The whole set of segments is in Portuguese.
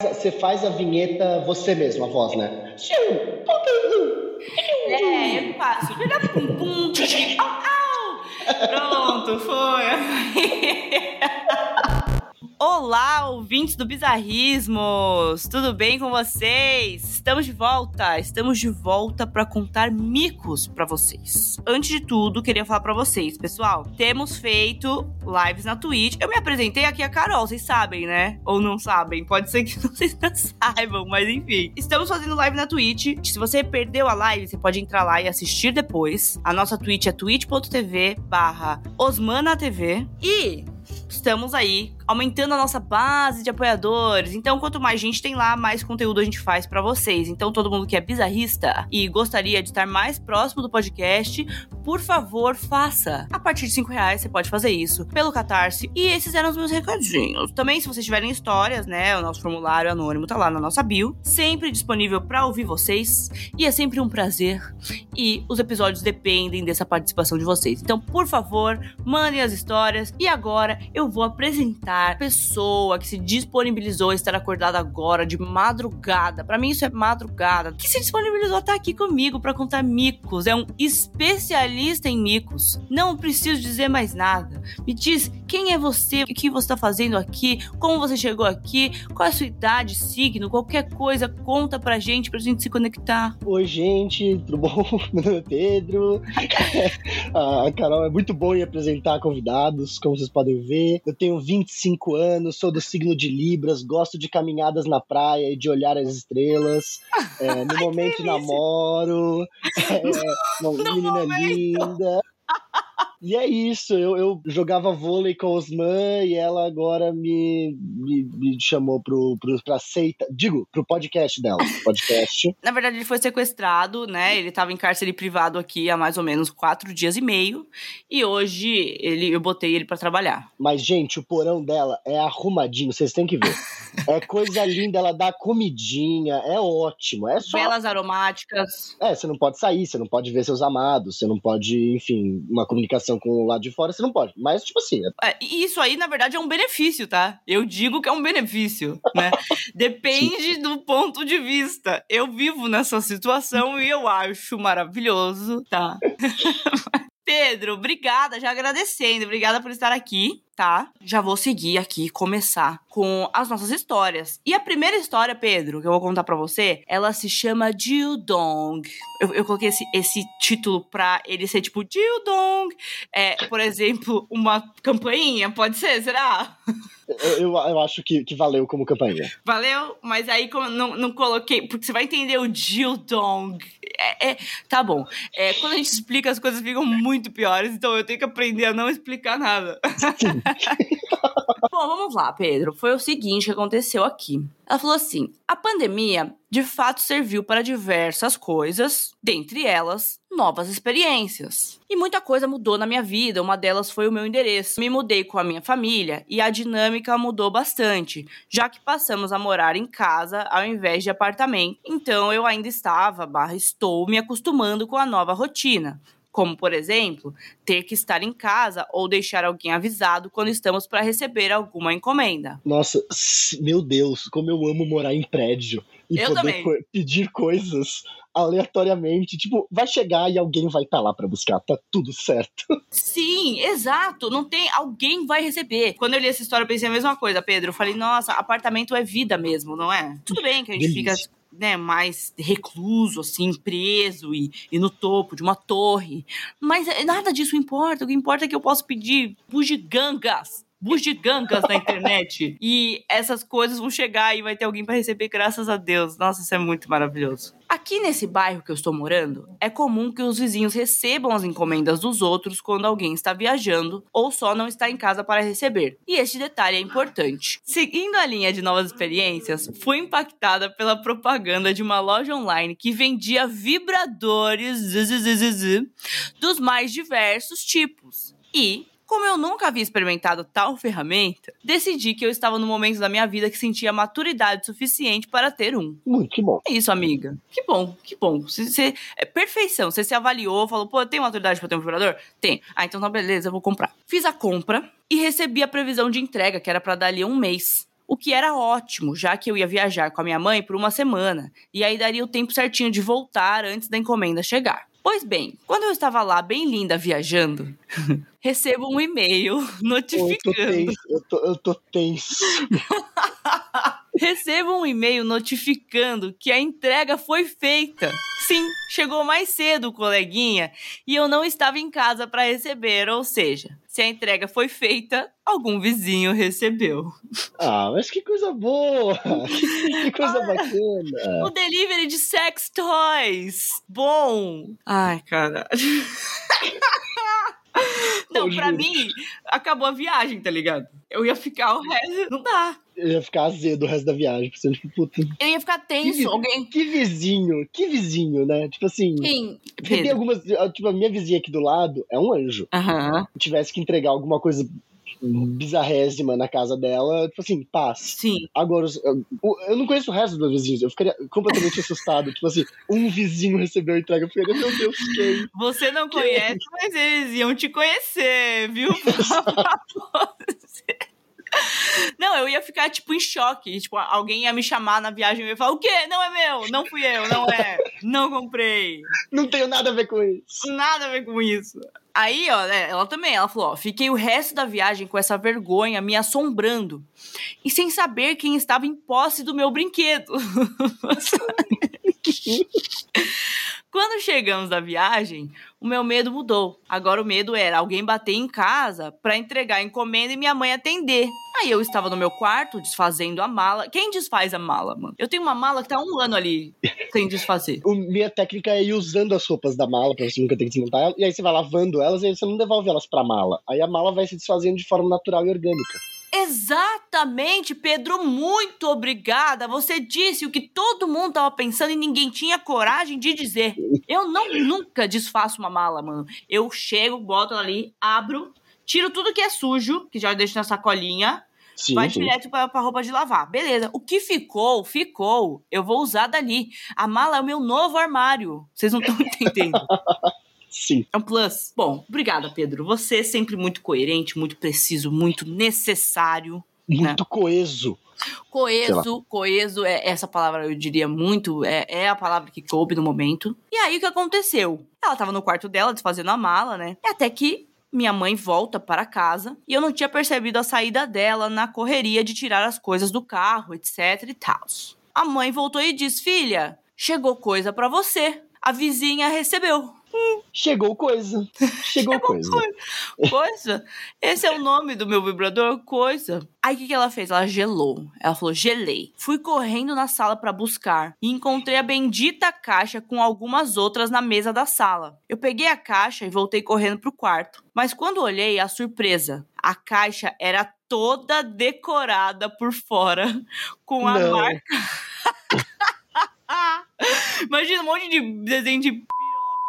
Você faz a vinheta você mesmo, a voz, né? É, eu faço. Pum, pum, au, au. Pronto, foi. Olá, ouvintes do Bizarrismos! Tudo bem com vocês? Estamos de volta! Estamos de volta para contar micos para vocês. Antes de tudo, queria falar para vocês, pessoal, temos feito lives na Twitch. Eu me apresentei aqui a Carol, vocês sabem, né? Ou não sabem? Pode ser que vocês não saibam, mas enfim. Estamos fazendo live na Twitch. Se você perdeu a live, você pode entrar lá e assistir depois. A nossa Twitch é twitch.tv barra osmanatv. E estamos aí aumentando a nossa base de apoiadores. Então, quanto mais gente tem lá, mais conteúdo a gente faz para vocês. Então, todo mundo que é bizarrista e gostaria de estar mais próximo do podcast, por favor, faça. A partir de 5 reais você pode fazer isso pelo Catarse. E esses eram os meus recadinhos. Também, se vocês tiverem histórias, né? O nosso formulário anônimo tá lá na nossa bio. Sempre disponível para ouvir vocês. E é sempre um prazer. E os episódios dependem dessa participação de vocês. Então, por favor, mandem as histórias. E agora eu vou apresentar pessoa que se disponibilizou a estar acordada agora de madrugada. Para mim isso é madrugada. Que se disponibilizou a estar aqui comigo para contar micos. É um especialista em micos. Não preciso dizer mais nada. Me diz quem é você, o que você está fazendo aqui, como você chegou aqui, qual é a sua idade, signo, qualquer coisa, conta pra gente, pra gente se conectar. Oi, gente, tudo bom? Meu nome é Pedro. a Carol é muito boa em apresentar convidados, como vocês podem Eu tenho 25 25 anos, sou do signo de Libras, gosto de caminhadas na praia e de olhar as estrelas. É, no momento namoro. É, uma menina momento. linda. E é isso, eu, eu jogava vôlei com Osman e ela agora me, me, me chamou pro, pro, pra seita, digo, pro podcast dela, podcast. Na verdade, ele foi sequestrado, né? Ele tava em cárcere privado aqui há mais ou menos quatro dias e meio. E hoje ele, eu botei ele para trabalhar. Mas, gente, o porão dela é arrumadinho, vocês têm que ver. é coisa linda, ela dá comidinha, é ótimo. É só... Velas aromáticas. É, você não pode sair, você não pode ver seus amados, você não pode, enfim, uma comunicação com o lado de fora, você não pode. Mas, tipo assim. É... É, isso aí, na verdade, é um benefício, tá? Eu digo que é um benefício, né? Depende do ponto de vista. Eu vivo nessa situação e eu acho maravilhoso, tá? Pedro, obrigada, já agradecendo, obrigada por estar aqui, tá? Já vou seguir aqui, começar com as nossas histórias. E a primeira história, Pedro, que eu vou contar para você, ela se chama Dong. Eu, eu coloquei esse, esse título pra ele ser tipo Dong. É, por exemplo, uma campainha, pode ser, será? Eu, eu acho que, que valeu como campainha. Valeu, mas aí como não, não coloquei, porque você vai entender o Dong. É, é, tá bom. É, quando a gente explica, as coisas ficam muito piores, então eu tenho que aprender a não explicar nada. bom, vamos lá, Pedro. Foi o seguinte que aconteceu aqui. Ela falou assim: a pandemia de fato serviu para diversas coisas, dentre elas, novas experiências. E muita coisa mudou na minha vida, uma delas foi o meu endereço. Me mudei com a minha família e a dinâmica mudou bastante, já que passamos a morar em casa ao invés de apartamento. Então eu ainda estava, barra estou, me acostumando com a nova rotina como por exemplo, ter que estar em casa ou deixar alguém avisado quando estamos para receber alguma encomenda. Nossa, meu Deus, como eu amo morar em prédio e eu poder co pedir coisas aleatoriamente. Tipo, vai chegar e alguém vai estar tá lá para buscar, tá tudo certo. Sim, exato. Não tem. Alguém vai receber. Quando eu li essa história, eu pensei a mesma coisa, Pedro. Eu falei, nossa, apartamento é vida mesmo, não é? Tudo bem que a gente Delícia. fica né, mais recluso, assim, preso e, e no topo de uma torre. Mas é, nada disso importa. O que importa é que eu posso pedir bugigangas bugigangas na internet. E essas coisas vão chegar e vai ter alguém para receber, graças a Deus. Nossa, isso é muito maravilhoso. Aqui nesse bairro que eu estou morando, é comum que os vizinhos recebam as encomendas dos outros quando alguém está viajando ou só não está em casa para receber. E este detalhe é importante. Seguindo a linha de novas experiências, fui impactada pela propaganda de uma loja online que vendia vibradores dos mais diversos tipos. E como eu nunca havia experimentado tal ferramenta, decidi que eu estava no momento da minha vida que sentia maturidade suficiente para ter um. Muito bom. É isso, amiga. Que bom, que bom. Você, é perfeição. Você se avaliou, falou, pô, eu tenho maturidade para ter um vibrador? Tem. Ah, então tá beleza, eu vou comprar. Fiz a compra e recebi a previsão de entrega, que era para dar ali um mês. o que era ótimo, já que eu ia viajar com a minha mãe por uma semana, e aí daria o tempo certinho de voltar antes da encomenda chegar. Pois bem, quando eu estava lá, bem linda, viajando, recebo um e-mail notificando. Eu tô, eu tô tenso. recebo um e-mail notificando que a entrega foi feita. Sim, chegou mais cedo, coleguinha, e eu não estava em casa para receber, ou seja, se a entrega foi feita, algum vizinho recebeu. Ah, mas que coisa boa! Que, coisa ah, bacana! O delivery de sex toys! Bom! Ai, caralho. Não, pra mim, acabou a viagem, tá ligado? Eu ia ficar o resto. Não dá. Eu ia ficar azedo o resto da viagem. Você, tipo, puta. Eu ia ficar tenso. Que, alguém. Que vizinho, que vizinho, né? Tipo assim. Quem? Porque tem algumas. Tipo, a minha vizinha aqui do lado é um anjo. Aham. Se tivesse que entregar alguma coisa bizarrésima na casa dela, tipo assim, paz. Sim. Agora, eu não conheço o resto dos vizinhos, eu ficaria completamente assustado. Tipo assim, um vizinho recebeu a entrega, eu ficaria, meu Deus, quem? Você não quem? conhece, mas eles iam te conhecer, viu? Não, eu ia ficar, tipo, em choque. Tipo, alguém ia me chamar na viagem e ia falar: o quê? Não é meu, não fui eu, não é. Não comprei. Não tenho nada a ver com isso. Nada a ver com isso. Aí, ó, né, ela também, ela falou, ó, fiquei o resto da viagem com essa vergonha me assombrando e sem saber quem estava em posse do meu brinquedo. Quando chegamos da viagem, o meu medo mudou. Agora o medo era alguém bater em casa para entregar a encomenda e minha mãe atender. Aí eu estava no meu quarto desfazendo a mala. Quem desfaz a mala, mano? Eu tenho uma mala que tá um ano ali sem desfazer. o, minha técnica é ir usando as roupas da mala pra você nunca ter que desmontar ela. E aí você vai lavando elas e aí você não devolve elas pra mala. Aí a mala vai se desfazendo de forma natural e orgânica. Exatamente, Pedro, muito obrigada. Você disse o que todo mundo tava pensando e ninguém tinha coragem de dizer. Eu não nunca desfaço uma mala, mano. Eu chego, boto ali, abro, tiro tudo que é sujo, que já deixo na sacolinha, Sim, vai sim. direto pra, pra roupa de lavar. Beleza. O que ficou, ficou. Eu vou usar dali. A mala é o meu novo armário. Vocês não estão entendendo. Sim. É um plus. Bom, obrigada, Pedro. Você é sempre muito coerente, muito preciso, muito necessário. Muito né? coeso. Coeso, coeso, é essa palavra eu diria muito, é, é a palavra que coube no momento. E aí o que aconteceu? Ela tava no quarto dela, desfazendo a mala, né? E até que minha mãe volta para casa e eu não tinha percebido a saída dela na correria de tirar as coisas do carro, etc e tal. A mãe voltou e disse: Filha, chegou coisa para você. A vizinha recebeu. Chegou coisa. Chegou, Chegou coisa. coisa. Esse é o nome do meu vibrador, coisa. Aí o que, que ela fez? Ela gelou. Ela falou: gelei. Fui correndo na sala para buscar e encontrei a bendita caixa com algumas outras na mesa da sala. Eu peguei a caixa e voltei correndo pro quarto. Mas quando olhei, a surpresa: a caixa era toda decorada por fora com a Não. marca. Imagina um monte de desenho de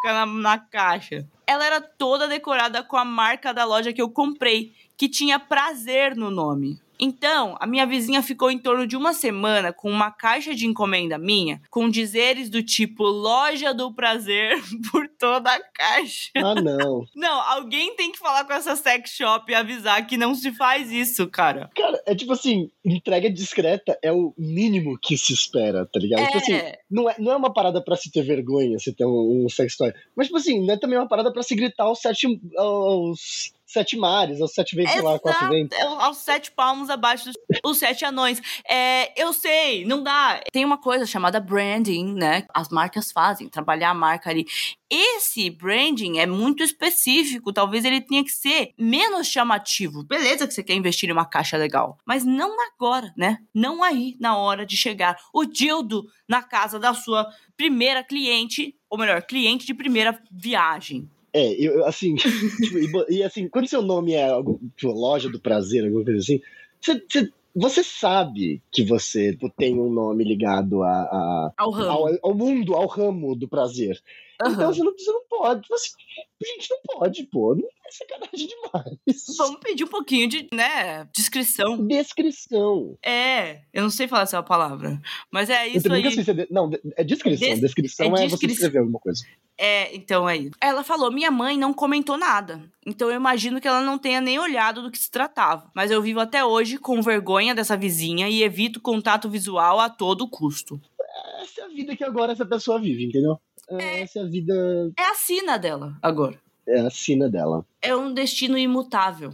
na, na caixa. Ela era toda decorada com a marca da loja que eu comprei, que tinha prazer no nome. Então, a minha vizinha ficou em torno de uma semana com uma caixa de encomenda minha, com dizeres do tipo Loja do Prazer por toda a caixa. Ah, não. Não, alguém tem que falar com essa sex shop e avisar que não se faz isso, cara. Cara, é tipo assim, entrega discreta é o mínimo que se espera, tá ligado? É. Tipo assim, não é, não é uma parada pra se ter vergonha se ter um, um sex toy. Mas, tipo assim, não é também uma parada pra se gritar aos sete. aos sete mares, aos sete ventos, lá, quatro ventos. É, aos sete palmos abaixo dos os sete anões. É, eu sei, não dá. Tem uma coisa chamada branding, né? As marcas fazem, trabalhar a marca ali. Esse branding é muito específico, talvez ele tenha que ser menos chamativo. Beleza que você quer investir em uma caixa legal, mas não agora, né? Não aí, na hora de chegar o dildo na casa da sua primeira cliente, ou melhor, cliente de primeira viagem. É, eu, assim, tipo, e, e, assim, quando seu nome é tipo, loja do prazer, alguma coisa assim, você, você, você sabe que você tipo, tem um nome ligado a, a ao, ao, ao, mundo, ao ramo do prazer. Uhum. Então você não, você não pode. Você, gente, não pode, pô. Não é sacanagem demais. Vamos pedir um pouquinho de, né, descrição. Descrição. É, eu não sei falar essa palavra. Mas é isso aí. É não, é descrição. Des, descrição é, é descri... você escrever alguma coisa. É, então é isso. Ela falou: minha mãe não comentou nada. Então eu imagino que ela não tenha nem olhado do que se tratava. Mas eu vivo até hoje com vergonha dessa vizinha e evito contato visual a todo custo. Essa é a vida que agora essa pessoa vive, entendeu? É. Essa é a vida. É a sina dela agora. É a sina dela. É um destino imutável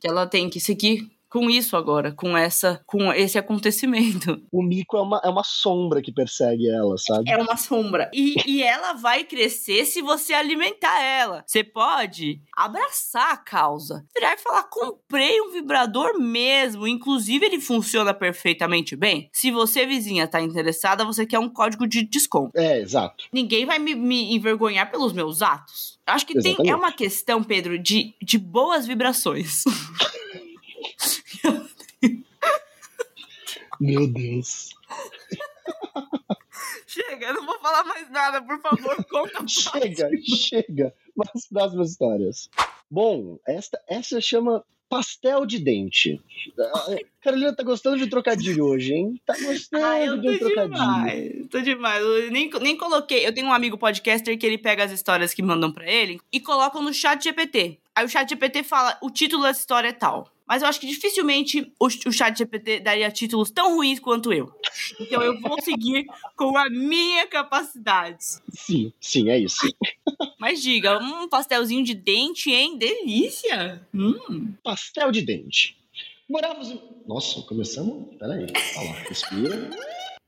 que ela tem que seguir com isso agora, com essa, com esse acontecimento. O mico é uma, é uma sombra que persegue ela, sabe? É uma sombra. E, e ela vai crescer se você alimentar ela. Você pode abraçar a causa. Virar e falar: comprei um vibrador mesmo. Inclusive, ele funciona perfeitamente bem. Se você, vizinha, tá interessada, você quer um código de desconto. É, exato. Ninguém vai me, me envergonhar pelos meus atos. Acho que tem, é uma questão, Pedro, de, de boas vibrações. Meu Deus. Chega, eu não vou falar mais nada, por favor, conta. chega, chega. Mas próximas histórias. Bom, esta, essa chama pastel de dente. Carolina tá gostando de trocadilho hoje, hein? Tá gostando ah, eu de um trocadilho. Demais, tô demais. Eu nem, nem coloquei. Eu tenho um amigo podcaster que ele pega as histórias que mandam para ele e coloca no chat GPT. Aí o chat GPT fala: o título da história é tal. Mas eu acho que dificilmente o, o chat GPT daria títulos tão ruins quanto eu. Então eu vou seguir com a minha capacidade. Sim, sim, é isso. Mas diga, um pastelzinho de dente, hein? Delícia! Hum. Pastel de dente. Morávamos em... Nossa, começamos... Peraí, olha lá, respira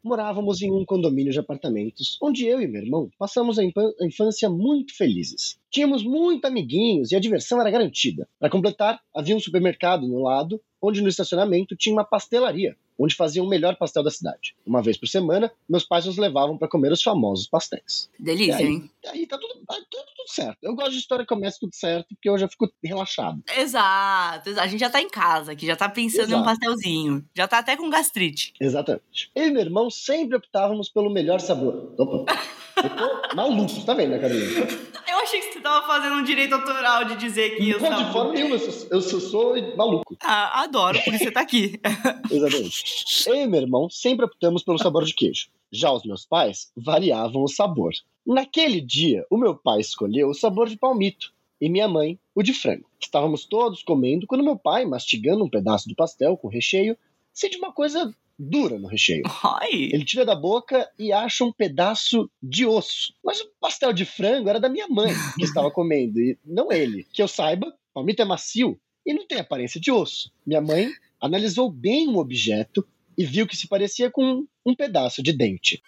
morávamos em um condomínio de apartamentos, onde eu e meu irmão passamos a, infância muito felizes. Tínhamos muitos amiguinhos e a diversão era garantida. Para completar, havia um supermercado no lado, onde no estacionamento tinha uma pastelaria onde faziam o melhor pastel da cidade. Uma vez por semana, meus pais nos levavam para comer os famosos pastéis. Delícia, aí, hein? Aí tá tudo, tá tudo, certo. Eu gosto de história que começa tudo certo, porque eu já fico relaxado. Exato, a gente já tá em casa aqui, já tá pensando Exato. em um pastelzinho. Já tá até com gastrite. Exatamente. Eu e meu irmão sempre optávamos pelo melhor sabor. Opa. Eu tô maluco, tá vendo, né, Carolina? Eu achei que tava fazendo um direito autoral de dizer que eu Não, de forma nenhuma, eu sou, eu sou, sou maluco. Ah, adoro, por isso você tá aqui. Exatamente. Eu e meu irmão sempre optamos pelo sabor de queijo. Já os meus pais variavam o sabor. Naquele dia, o meu pai escolheu o sabor de palmito e minha mãe o de frango. Estávamos todos comendo quando meu pai, mastigando um pedaço do pastel com recheio, sente uma coisa dura no recheio. Ai. Ele tira da boca e acha um pedaço de osso. Mas o pastel de frango era da minha mãe que estava comendo, e não ele. Que eu saiba, palmito é macio e não tem aparência de osso. Minha mãe analisou bem o objeto e viu que se parecia com um pedaço de dente.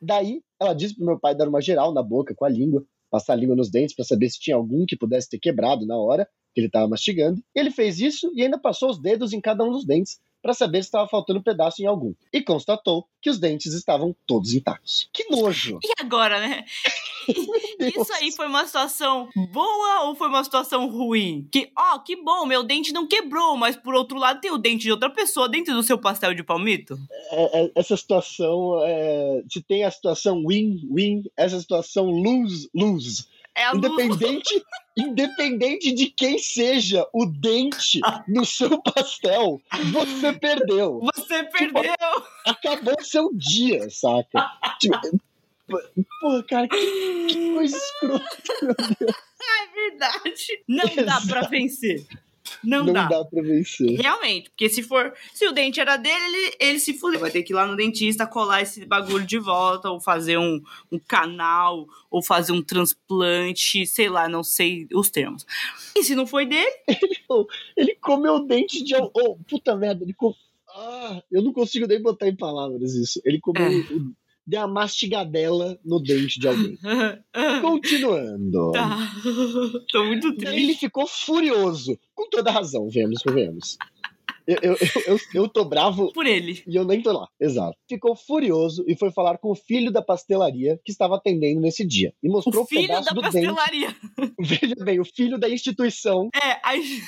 Daí, ela disse pro meu pai dar uma geral na boca com a língua, passar a língua nos dentes para saber se tinha algum que pudesse ter quebrado na hora que ele estava mastigando. Ele fez isso e ainda passou os dedos em cada um dos dentes para saber se estava faltando um pedaço em algum. E constatou que os dentes estavam todos intactos. Que nojo! E agora, né? Isso aí foi uma situação boa ou foi uma situação ruim? Que, ó, oh, que bom, meu dente não quebrou, mas por outro lado tem o dente de outra pessoa dentro do seu pastel de palmito? É, é, essa situação, é, se tem a situação win-win, essa situação lose-lose é independente, independente de quem seja o dente no seu pastel, você perdeu. Você perdeu! Tipo, acabou seu dia, saca? Tipo, Pô, cara, que, que coisa escrota, meu Deus. É verdade. Não Exato. dá pra vencer. Não, não dá. dá pra vencer. Realmente, porque se for. Se o dente era dele, ele, ele se fudeu. Vai ter que ir lá no dentista colar esse bagulho de volta, ou fazer um, um canal, ou fazer um transplante, sei lá, não sei os termos. E se não foi dele? Ele, ele comeu o dente de. Oh, puta merda, ele comeu. Ah, eu não consigo nem botar em palavras isso. Ele comeu é. o deu uma mastigadela no dente de alguém. Continuando. Tá. Tô muito triste. Ele ficou furioso. Toda razão, vemos, vemos. Eu, eu, eu, eu, tô bravo. Por ele. E eu nem tô lá. Exato. Ficou furioso e foi falar com o filho da pastelaria que estava atendendo nesse dia. E mostrou o filho pedaço da do pastelaria. Dente. Veja bem, o filho da instituição. É, aí.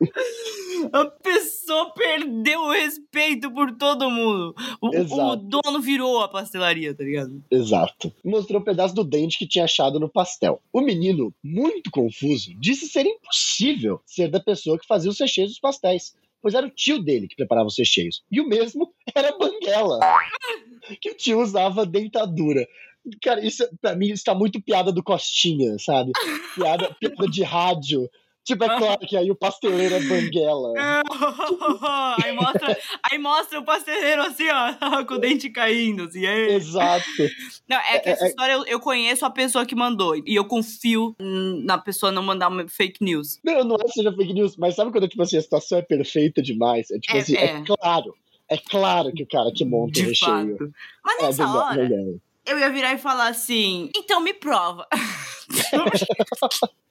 A pessoa perdeu o respeito por todo mundo. O, o, dono virou a pastelaria, tá ligado? Exato. Mostrou um pedaço do dente que tinha achado no pastel. O menino, muito confuso, disse ser impossível ser da pessoa que fazia os recheios dos pastéis. Pois era o tio dele que preparava os recheios. E o mesmo era a Banguela. que o tio usava dentadura. Cara, isso pra mim está muito piada do Costinha, sabe? Piada, piada de rádio. Tipo, é claro que aí o pasteleiro é banguela. aí, mostra, aí mostra o pasteleiro assim, ó, com o dente caindo. Assim, é. Exato. Não, é que essa é, história eu, eu, conheço a pessoa que mandou. E eu confio na pessoa não mandar uma fake news. Não, não é seja fake news, mas sabe quando tipo assim, a situação é perfeita demais? É tipo é, assim, é. é claro. É claro que o cara que monta De o recheio. Fato. Mas nessa é, hora, eu ia virar e falar assim: então me prova.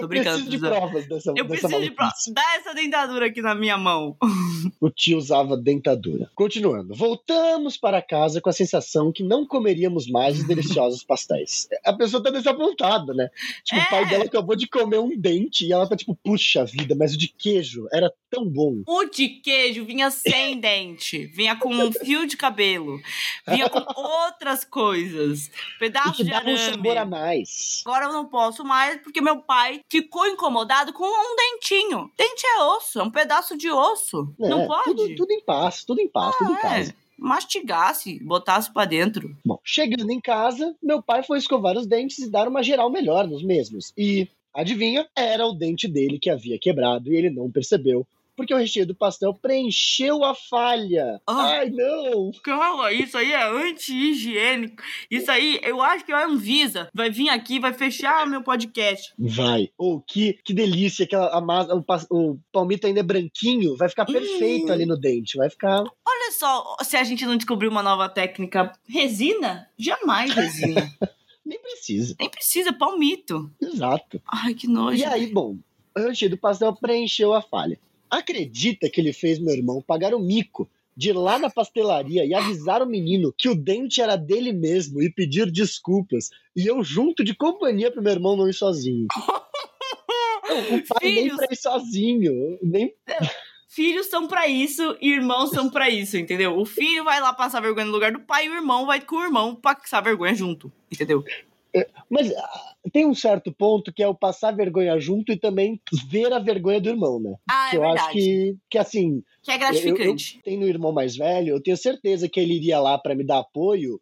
Tô brincando, preciso de provas dessa Eu dessa preciso de provas. Dá essa dentadura aqui na minha mão. O tio usava dentadura. Continuando. Voltamos para casa com a sensação que não comeríamos mais os deliciosos pastéis. A pessoa tá desapontada, né? Tipo, é. o pai é. dela acabou de comer um dente e ela tá tipo, puxa vida, mas o de queijo era tão bom. O de queijo vinha sem dente. Vinha com um fio de cabelo. Vinha com outras coisas. Pedaço de arame. um sabor a mais. Agora eu não posso mais porque meu pai ficou incomodado com um dentinho. Dente é osso, é um pedaço de osso. É, não pode? Tudo, tudo, em paz, tudo em paz, ah, tudo em casa. É mastigasse, botasse para dentro. Bom, chegando em casa, meu pai foi escovar os dentes e dar uma geral melhor nos mesmos. E, adivinha, era o dente dele que havia quebrado e ele não percebeu porque o recheio do pastel preencheu a falha. Ah, Ai, não! Calma, isso aí é anti-higiênico. Isso aí, eu acho que a Anvisa vai vir aqui vai fechar o meu podcast. Vai. Oh, que, que delícia, aquela a massa, o, o palmito ainda é branquinho, vai ficar perfeito hum. ali no dente, vai ficar... Olha só, se a gente não descobrir uma nova técnica, resina? Jamais resina. Nem precisa. Nem precisa, palmito. Exato. Ai, que nojo. E aí, bom, o recheio do pastel preencheu a falha. Acredita que ele fez meu irmão pagar o mico de ir lá na pastelaria e avisar o menino que o dente era dele mesmo e pedir desculpas. E eu junto de companhia pro meu irmão não ir sozinho. o pai Filhos... nem pra ir sozinho. Nem... Filhos são para isso, irmãos são para isso, entendeu? O filho vai lá passar vergonha no lugar do pai e o irmão vai com o irmão passar vergonha junto, entendeu? É, mas ah, tem um certo ponto que é o passar vergonha junto e também ver a vergonha do irmão, né? Ah, que é eu verdade. acho que, que assim. Que é gratificante. Eu, eu tenho um irmão mais velho, eu tenho certeza que ele iria lá para me dar apoio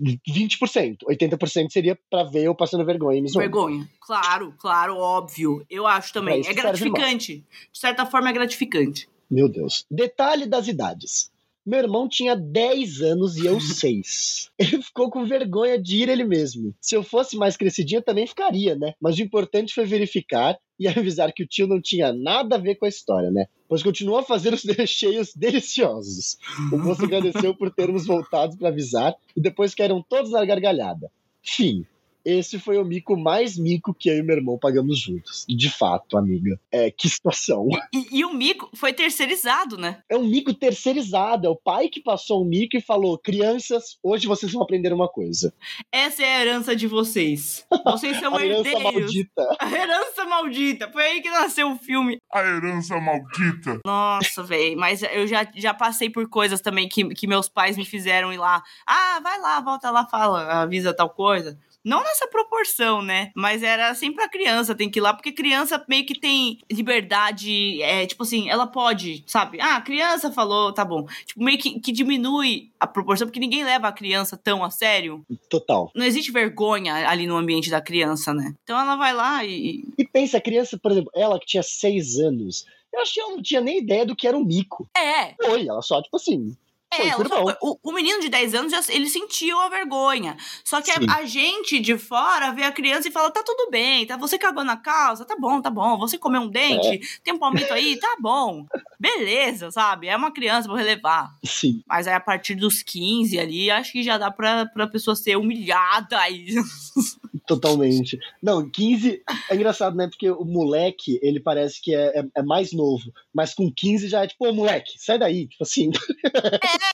20%. 80% seria para ver eu passando vergonha e me zoando. Vergonha. Claro, claro, óbvio. Eu acho também. É gratificante. De certa forma, é gratificante. Meu Deus. Detalhe das idades. Meu irmão tinha 10 anos e eu 6. Ele ficou com vergonha de ir ele mesmo. Se eu fosse mais crescidinho, também ficaria, né? Mas o importante foi verificar e avisar que o tio não tinha nada a ver com a história, né? Pois continuou a fazer os recheios deliciosos. O moço agradeceu por termos voltado para avisar e depois caíram todos na gargalhada. Fim esse foi o mico mais mico que eu e meu irmão pagamos juntos. De fato, amiga. É, que situação. E, e, o mico foi terceirizado, né? É um mico terceirizado. É o pai que passou o mico e falou: crianças, hoje vocês vão aprender uma coisa. Essa é a herança de vocês. Vocês são a herdeiros. Herança maldita. A herança maldita. Foi aí que nasceu o filme. A herança maldita. Nossa, velho. Mas eu já, já passei por coisas também que, que meus pais me fizeram ir lá. Ah, vai lá, volta lá, fala, avisa tal coisa. Não nessa proporção, né? Mas era assim pra criança, tem que ir lá, porque criança meio que tem liberdade, é, tipo assim, ela pode, sabe? Ah, a criança falou, tá bom. Tipo, meio que, que diminui a proporção, porque ninguém leva a criança tão a sério. Total. Não existe vergonha ali no ambiente da criança, né? Então ela vai lá e. E pensa, a criança, por exemplo, ela que tinha seis anos. Eu acho que ela não tinha nem ideia do que era um mico. É. Foi, ela só, tipo assim, é, o, o, menino de 10 anos, já, ele sentiu a vergonha. Só que a, a, gente de fora vê a criança e fala: tá tudo bem, tá? Você cagou na calça, tá bom, tá bom. Você comeu um dente, é. tem um palmito aí, tá bom. Beleza, sabe? É uma criança, vou relevar. Sim. Mas aí a partir dos 15 ali, acho que já dá pra, pra pessoa ser humilhada aí. Totalmente. Não, 15 é engraçado, né? Porque o moleque, ele parece que é, é, é mais novo. Mas com 15 já é tipo, ô moleque, sai daí. Tipo assim.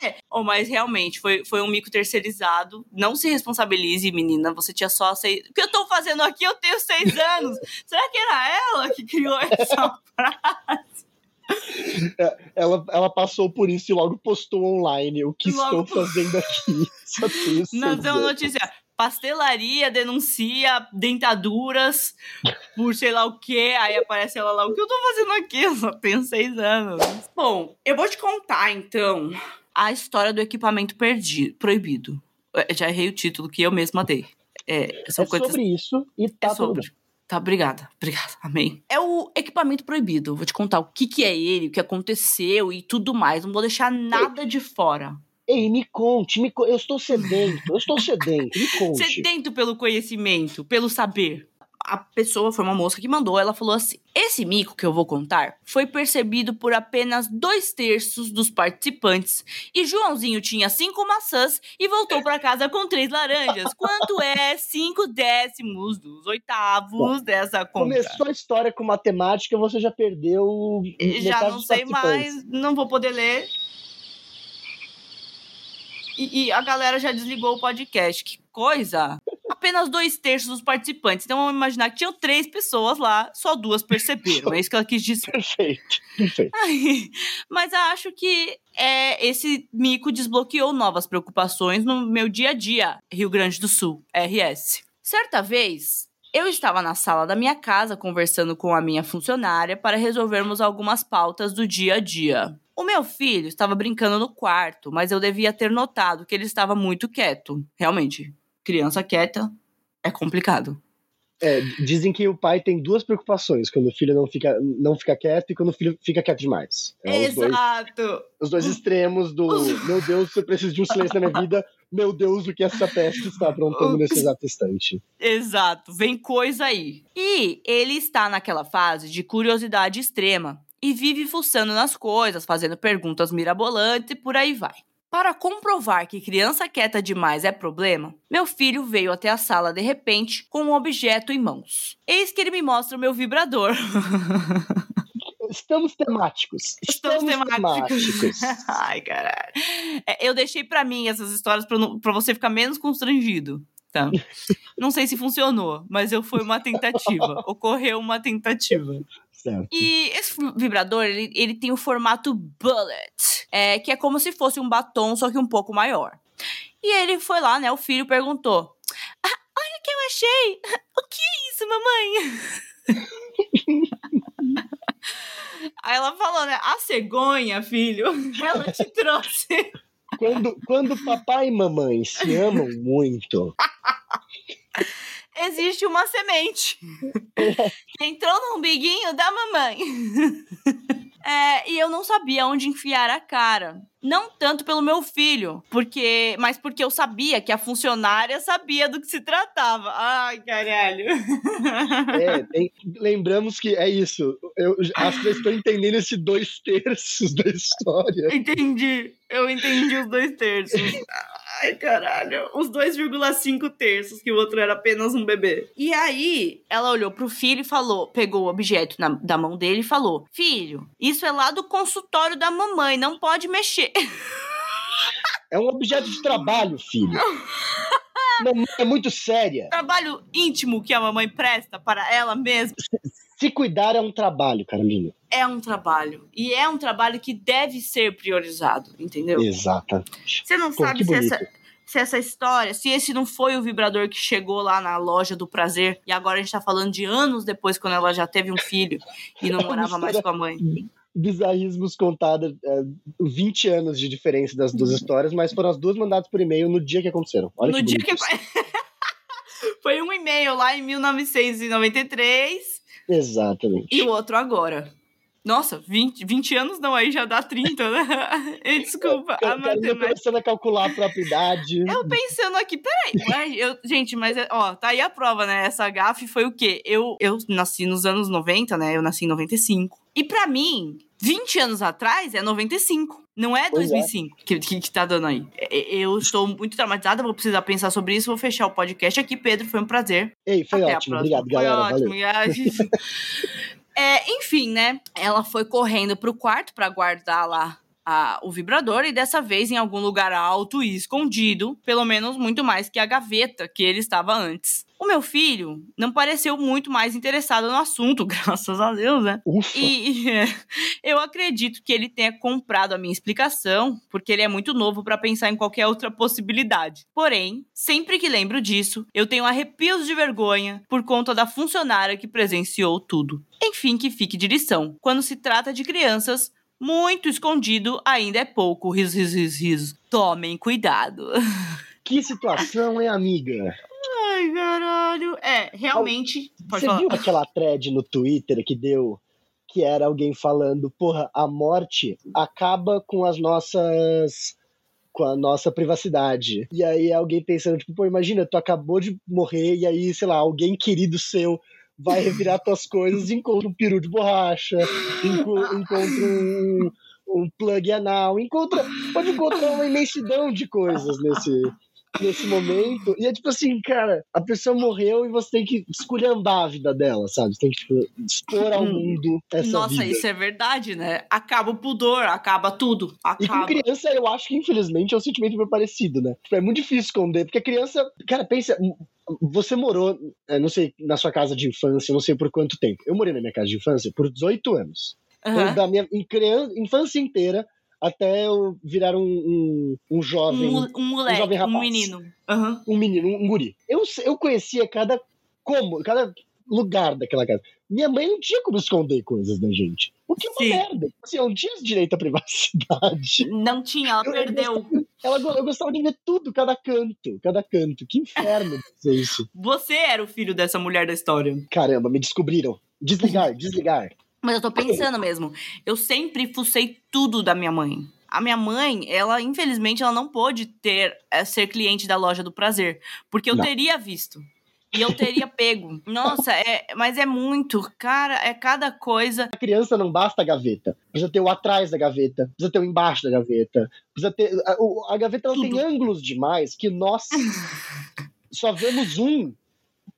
É. Oh, mas realmente, foi, foi um mico terceirizado. Não se responsabilize, menina. Você tinha só seis. O que eu tô fazendo aqui? Eu tenho seis anos. Será que era ela que criou essa frase? É, ela, ela passou por isso e logo postou online o que logo... estou fazendo aqui. Só tenho Não, tem uma notícia. Pastelaria denuncia dentaduras por sei lá o que. Aí aparece ela lá. O que eu tô fazendo aqui? Eu só tenho seis anos. Bom, eu vou te contar então a história do equipamento perdido, proibido. Eu já errei o título que eu mesma dei. É, são é coisas. sobre isso e tá É tudo sobre. bem. Tá, obrigada. Obrigada. Amém. É o equipamento proibido. Vou te contar o que, que é ele, o que aconteceu e tudo mais. Não vou deixar nada de fora. Ei, me conte, me co- eu estou sedento, eu estou sedento, me conte. Sedento pelo conhecimento, pelo saber. A pessoa foi uma moça que mandou, ela falou assim: Esse mico que eu vou contar foi percebido por apenas dois terços dos participantes. E Joãozinho tinha cinco maçãs e voltou pra casa com três laranjas. Quanto é cinco décimos dos oitavos dessa conta? Começou a história com matemática, você já perdeu. Já não sei mais, não vou poder ler. E, e a galera já desligou o podcast. Que coisa! Apenas dois terços dos participantes. Então vamos imaginar que tinham três pessoas lá, só duas perceberam. É isso que ela quis dizer. Perfeito, perfeito. Ai, Mas eu acho que é, esse mico desbloqueou novas preocupações no meu dia a dia, Rio Grande do Sul, RS. Certa vez, eu estava na sala da minha casa conversando com a minha funcionária para resolvermos algumas pautas do dia a dia. O meu filho estava brincando no quarto, mas eu devia ter notado que ele estava muito quieto. Realmente, criança quieta é complicado. É, dizem que o pai tem duas preocupações quando o filho não fica, não fica quieto e quando o filho fica quieto demais. É os, dois, Exato! os dois extremos do meu Deus, eu preciso de um silêncio na minha vida, meu Deus, o que essa peste está aprontando nesse exato instante. Exato, vem coisa aí. E ele está naquela fase de curiosidade extrema e vive fuçando nas coisas, fazendo perguntas mirabolantes e por aí vai. Para comprovar que criança quieta demais é problema, meu filho veio até a sala de repente com um objeto em mãos. Eis que ele me mostra o meu vibrador. Estamos temáticos. Estamos temáticos. temáticos. Ai, caralho. É, eu deixei pra mim essas histórias pra você ficar menos constrangido. Tá? Não sei se funcionou, mas eu foi uma tentativa. Ocorreu uma tentativa. Certo. E esse vibrador, ele, ele tem o formato bullet, é, que é como se fosse um batom, só que um pouco maior. E ele foi lá, né? O filho perguntou: "Ah, Olha o que eu achei! O que é isso, mamãe? Aí ela falou, né? A cegonha, filho, ela te trouxe. Quando, quando papai e mamãe se amam muito, Existe uma semente que entrou no umbiguinho da mamãe. É, e eu não sabia onde enfiar a cara. Não tanto pelo meu filho, porque, mas porque eu sabia que a funcionária sabia do que se tratava. Ai, caralho. é, tem- lembramos que é isso. Eu acho que eu estou entendendo esse dois terços da história. Entendi. Eu entendi os dois terços. Ai, caralho. Os 2,5 terços, que o outro era apenas um bebê. E aí, ela olhou pro filho e falou: pegou o objeto na- da mão dele e falou: Filho, isso é lá do consultório da mamãe, não pode mexer. É um objeto de trabalho, filho. Mamãe é muito séria. Trabalho íntimo que a mamãe presta para ela mesma Se cuidar é um trabalho, Carolina. é um trabalho. E é um trabalho que deve ser priorizado, entendeu? Exatamente. Você não Pô, sabe se essa, se essa história, se esse não foi o vibrador que chegou lá na loja do prazer e agora a gente tá falando de anos depois, quando ela já teve um filho e não morava mais com a mãe. Bizarrismos contados, é, 20 anos de diferença das duas histórias, mas foram as duas mandadas por e-mail no dia que aconteceram. Olha no que dia que. foi um e-mail lá em 1993 isso. Exatamente. e o outro agora. Nossa, 20, 20 anos não, aí já dá 30, né? Desculpa, a Carolina matemática. começando a calcular a própria idade. Eu pensando aqui, peraí, mas eu, gente, mas é- ó, tá aí a prova, né? Essa gafe foi o quê? Eu, eu nasci nos anos 90, né? Eu nasci em 95. E pra mim, 20 anos atrás é 95. Não é Pois é. 2005 que, que, que tá dando aí. Eu estou muito traumatizada, vou precisar pensar sobre isso. Vou fechar o podcast aqui. Pedro, foi um prazer. Ei, foi Até ótimo. Obrigado, galera. Foi ótimo. Valeu. É, enfim, né? Ela foi correndo pro quarto pra guardar lá a- o vibrador e dessa vez em algum lugar alto e escondido, pelo menos muito mais que a gaveta que ele estava antes. O meu filho não pareceu muito mais interessado no assunto, graças a Deus, né? Ufa. E é, eu acredito que ele tenha comprado a minha explicação, porque ele é muito novo para pensar em qualquer outra possibilidade. Porém, sempre que lembro disso, eu tenho arrepios de vergonha por conta da funcionária que presenciou tudo. Enfim, que fique de lição. Quando se trata de crianças, muito escondido ainda é pouco. Riso, riso, riso, riso. Tomem cuidado. Que situação, hein, amiga? Ai, caralho. É, realmente. Você falar. viu aquela thread no Twitter que deu que era alguém falando, porra, a morte acaba com as nossas com a nossa privacidade. E aí alguém pensando, tipo, pô, imagina, tu acabou de morrer e aí, sei lá, alguém querido seu vai revirar tuas coisas encontra um peru de borracha, enco- encontra um, um plug anal, encontra, pode encontrar uma imensidão de coisas nesse, nesse momento. E é tipo assim, cara, a pessoa morreu e você tem que esculhambar a vida dela, sabe? Você tem que tipo, expor ao mundo essa Nossa, vida. isso é verdade, né? Acaba o pudor, acaba tudo. E com Acaba. criança, eu acho que, infelizmente, é um sentimento meio parecido, né? Tipo, É muito difícil esconder, porque a criança. Cara, pensa. Você morou, é, não sei, na sua casa de infância, não sei por quanto tempo. Eu morei na minha casa de infância por 18 anos. Então, Aham. da minha infância inteira até eu virar um, um, um Um, jovem. mo- um moleque, jovem um, rapaz. menino. Aham. um menino, um guri. Eu, eu conhecia cada como, cada lugar daquela casa. Minha mãe não tinha como esconder coisas da gente. O que é uma Sim. merda. Assim, eu não tinha direito à privacidade. Não tinha, ela Eu- perdeu. Ela, eu gostava de ver tudo, cada canto, cada canto. Que inferno dizer isso. Você era o filho dessa mulher da história. Caramba, me descobriram. Desligar, desligar. Mas eu tô pensando mesmo. Eu sempre fucei tudo da minha mãe. A minha mãe, ela, infelizmente, ela não pôde ter, eh, ser cliente da loja do prazer. Porque eu Não. teria visto. E eu teria pego. Nossa, é, mas é muito. Cara, é cada coisa. A criança não basta a gaveta. Precisa ter o atrás da gaveta, precisa ter o embaixo da gaveta. Precisa ter. A, o- a gaveta ela tem ângulos demais que nós só vemos um.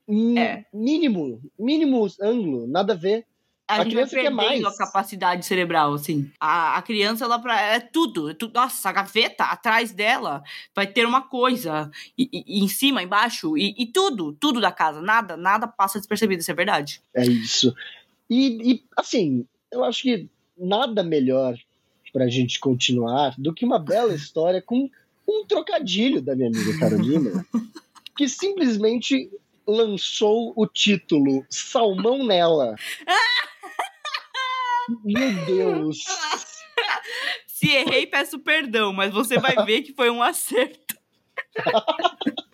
um É. Mínimo, mínimo ângulo, nada a ver. A, A gente vai criança quer perdendo mais. a capacidade cerebral, assim. A, a criança, ela pra, é tudo, é tudo. Nossa, a gaveta atrás dela vai ter uma coisa. E- e em cima, embaixo, e, e tudo, tudo da casa. Nada, nada passa despercebido, isso é verdade. É isso. E, e, assim, eu acho que nada melhor pra gente continuar do que uma bela história com um trocadilho da minha amiga Carolina, que simplesmente lançou o título Salmão Nela. Meu Deus. Se errei, peço perdão, mas você vai ver que foi um acerto.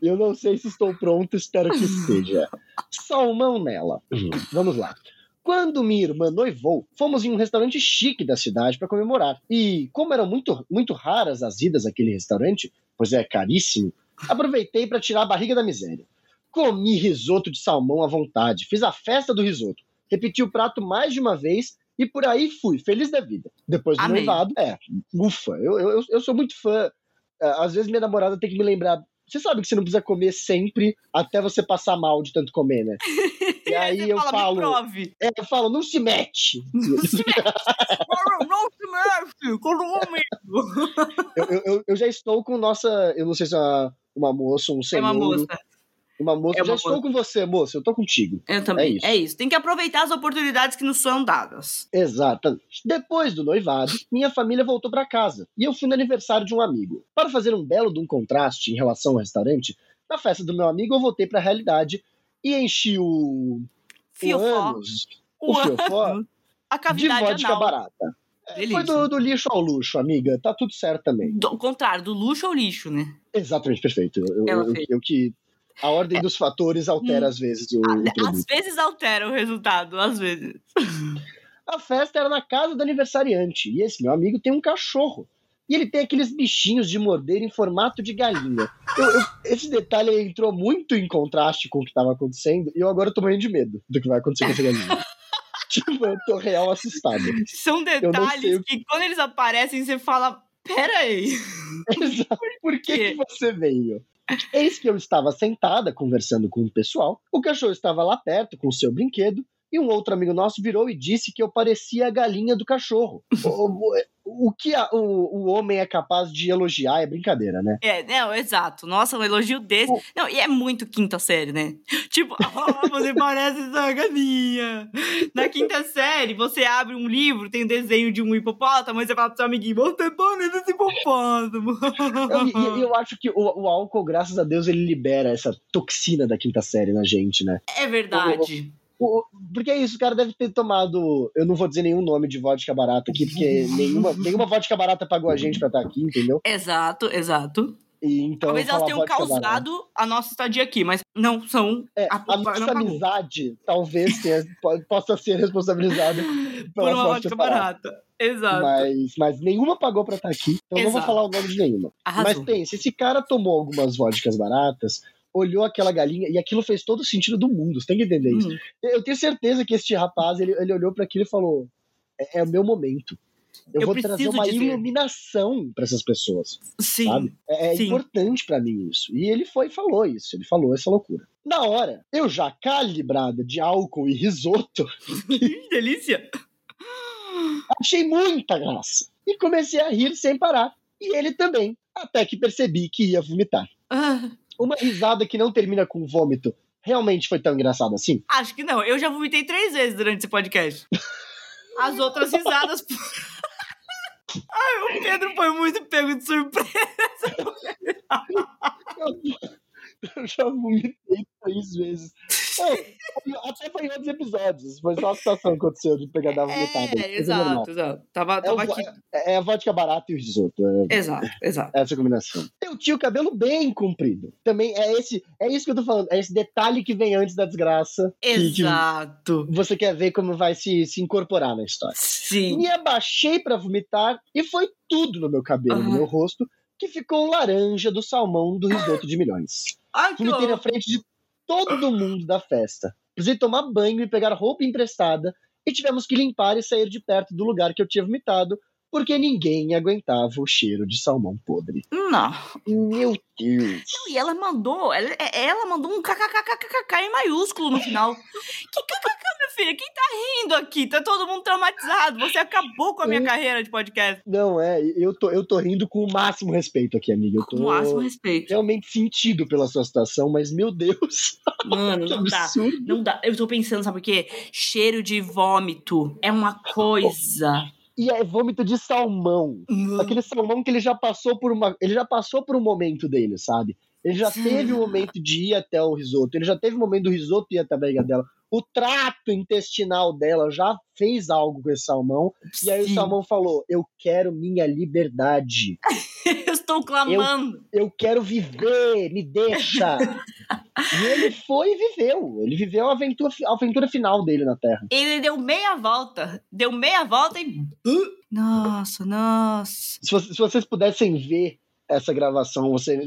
Eu não sei se estou pronto, espero que esteja. Salmão nela. Hum, Vamos lá. Quando minha irmã noivou, fomos em um restaurante chique da cidade para comemorar. E como eram muito, muito raras as idas àquele restaurante, pois é caríssimo, aproveitei para tirar a barriga da miséria. Comi risoto de salmão à vontade, fiz a festa do risoto, repeti o prato mais de uma vez e por aí fui, feliz da vida. Depois do Amei. noivado, é, ufa, eu, eu, eu sou muito fã. É, Às vezes minha namorada tem que me lembrar. Você sabe que você não precisa comer sempre até você passar mal de tanto comer, né? E aí Você eu fala, falo, prove. é, eu falo, não se mete. Não se mexe. Não, se homem... Eu, eu- eu, já estou com nossa, eu não sei se é uma, uma moça, um É senhor, uma moça. Uma moça. É eu já uma estou com você, moça, eu estou contigo. Eu também. É isso. É isso. Tem que aproveitar as oportunidades que nos são dadas. Exatamente. Depois do noivado, minha família voltou para casa e eu fui no aniversário de um amigo. Para fazer um belo de um contraste em relação ao restaurante, na festa do meu amigo eu voltei para a realidade e enchi o, o Fiofó. ânus, o, O fiofó, A de cavidade vodka anal. barata. Delícia. Foi do, do lixo ao luxo, amiga. Tá tudo certo também. Do contrário, do luxo ao lixo, né? Exatamente, perfeito. Eu, eu, fez. eu que. A ordem dos fatores altera Hum. às vezes o, o Às vezes altera o resultado, às vezes. A festa era na casa do aniversariante. E esse meu amigo tem um cachorro. E ele tem aqueles bichinhos de morder em formato de galinha. Eu- eu- esse detalhe entrou muito em contraste com o que estava acontecendo. E eu agora tô morrendo de medo do que vai acontecer com essa galinha. tipo, eu tô real assustado. São detalhes que quando eles aparecem, você fala. Pera aí. Exato. Por que, quê? que você veio? Eis que eu estava sentada conversando com o pessoal, o cachorro estava lá perto com o seu brinquedo, e um outro amigo nosso virou e disse que eu parecia a galinha do cachorro. o, o- o que a- o, o homem é capaz de elogiar é brincadeira, né? É, não, exato. Nossa, um elogio desse. O- Não, e é muito quinta série, né? Tipo, ah, você parece essa galinha. Na quinta série, você abre um livro, tem desenho de um hipopótamo, e você fala pro seu amiguinho, você parece esse hipopótamo. Eu, e- e eu acho que o, o álcool, graças a Deus, ele libera essa toxina da quinta série na gente, né? É verdade. O- porque é isso, o cara deve ter tomado. Eu não vou dizer nenhum nome de vodka barata aqui, porque nenhuma, nenhuma vodka barata pagou a gente pra estar aqui, entendeu? Exato, exato. E então Talvez elas tenham vodka barata. causado a nossa estadia aqui, mas não são. É, a, a nossa amizade talvez tenha- po- possa ser responsabilizada por uma vodka barata. barata. Exato. Mas, mas nenhuma pagou pra estar aqui, então eu não vou falar o nome de nenhuma. Mas Arrasou. pensa, esse cara tomou algumas vodkas baratas, olhou aquela galinha e aquilo fez todo o sentido do mundo. Você tem que entender isso. Hum. Eu tenho certeza que este rapaz, ele, ele olhou para aquilo e falou: é, é o meu momento. Eu, Eu vou trazer uma dizer." iluminação para essas pessoas, Sim. sabe? É, é sim. importante para mim isso. E ele foi e falou isso. Ele falou essa loucura. Na hora, eu já calibrada de álcool e risoto, Que delícia. achei muita graça. E comecei a rir sem parar. E ele também. Até que percebi que ia vomitar. Ah, Uma risada que não termina com vômito realmente foi tão engraçada assim? acho que não. Eu já vomitei três vezes durante esse podcast. As outras risadas. Ai, o Pedro foi muito pego de surpresa. Eu já vomitei três vezes. Até foi em outros episódios. Foi só a situação que aconteceu de pegar da vomitada. É, exato, exato. Tava, É, o tava vo- aqui. é a vodka barata e o risoto. É Exato, exato. essa combinação. Eu tinha o cabelo bem comprido. Também é esse, é isso que eu tô falando. É esse detalhe que vem antes da desgraça. que- que Exato. você quer ver como vai se, se incorporar na história. Sim. Me abaixei pra vomitar e foi tudo no meu cabelo, no Ah. meu rosto, que ficou laranja do salmão do risoto de milhões. Ai, que Vomitei na frente de todo mundo da festa. Precisei tomar banho e pegar roupa emprestada e tivemos que limpar e sair de perto do lugar que eu tinha vomitado, porque ninguém aguentava o cheiro de salmão podre. Não. Meu Deus! E ela mandou, ela, ela mandou um kkkkk em maiúsculo no final. Que kkk, minha filha? Quem tá rindo aqui? Tá todo mundo traumatizado. Você acabou com a minha Hum. carreira de podcast. Não, é, eu tô, eu tô rindo com o máximo respeito aqui, amiga. Eu Com tô o máximo respeito. realmente sentido pela sua situação, mas meu Deus, Mano, não dá. Não dá. Eu tô pensando, sabe o quê? Cheiro de vômito. É uma coisa. E é vômito de salmão. Aquele salmão que ele já passou por uma. Ele já passou por um momento dele, sabe? Ele já Sim. teve o momento de ir até o risoto. Ele já teve o momento do risoto ir até a barriga dela. O trato intestinal dela já fez algo com esse salmão. E aí Sim. o salmão falou: Eu quero minha liberdade. Eu estou clamando. Eu quero viver, me deixa. e ele foi e viveu. Ele viveu a aventura, a aventura final dele na Terra. Ele deu meia volta. Deu meia volta e. Nossa, nossa. Se, se vocês pudessem ver essa gravação, você-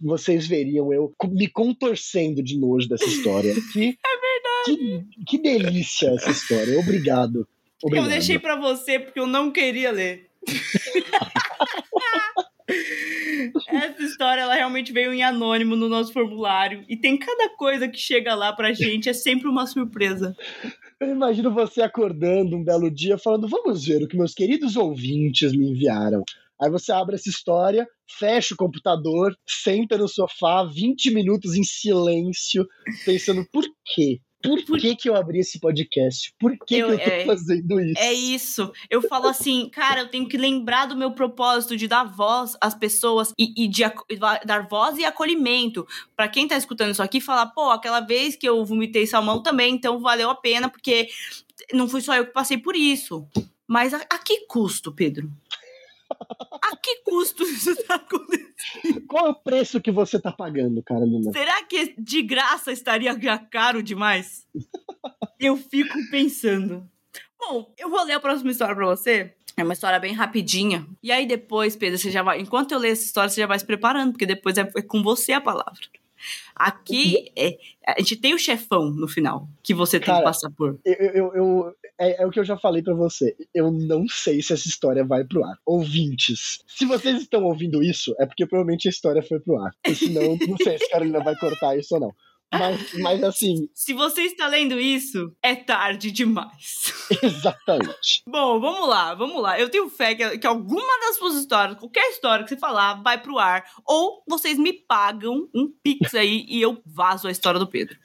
vocês veriam eu me contorcendo de nojo dessa história. Que, é. Que, que delícia essa história. Obrigado. Obrigado. Eu deixei pra você porque eu não queria ler. Essa história, ela realmente veio em anônimo no nosso formulário. E tem cada coisa que chega lá pra gente, é sempre uma surpresa. Eu imagino você acordando um belo dia falando: vamos ver o que meus queridos ouvintes me enviaram. Aí você abre essa história, fecha o computador, senta no sofá, 20 minutos em silêncio, pensando: por quê? Por, Por- que, que eu abri esse podcast? Por que, Eu- que eu tô é- fazendo isso? É isso. Eu falo assim, cara, eu tenho que lembrar do meu propósito de dar voz às pessoas e, e de dar voz e acolhimento. Pra quem tá escutando isso aqui, falar, pô, aquela vez que eu vomitei salmão também, então valeu a pena, porque não fui só eu que passei por isso. Mas a, a que custo, Pedro? A que custo isso tá acontecendo? Qual é o preço que você tá pagando, Carolina? Será que de graça estaria já caro demais? Eu fico pensando. Bom, eu vou ler a próxima história pra você. É uma história bem rapidinha. E aí depois, Pedro, você já vai. Enquanto eu ler essa história, você já vai se preparando, porque depois é, é com você a palavra. Aqui, é, a gente tem o chefão no final, que você tem Cara, que passar por. Eu, eu, eu- é, é o que eu já falei pra você. Eu não sei se essa história vai pro ar. Ouvintes, se vocês estão ouvindo isso, é porque provavelmente a história foi pro ar. Senão, não sei se a Carolina vai cortar isso ou não. Mas, mas assim, Se você está lendo isso, é tarde demais. exatamente. Bom, vamos lá, vamos lá. Eu tenho fé que, que alguma das suas histórias, qualquer história que você falar, vai pro ar. Ou vocês me pagam um pix aí e eu vazo a história do Pedro.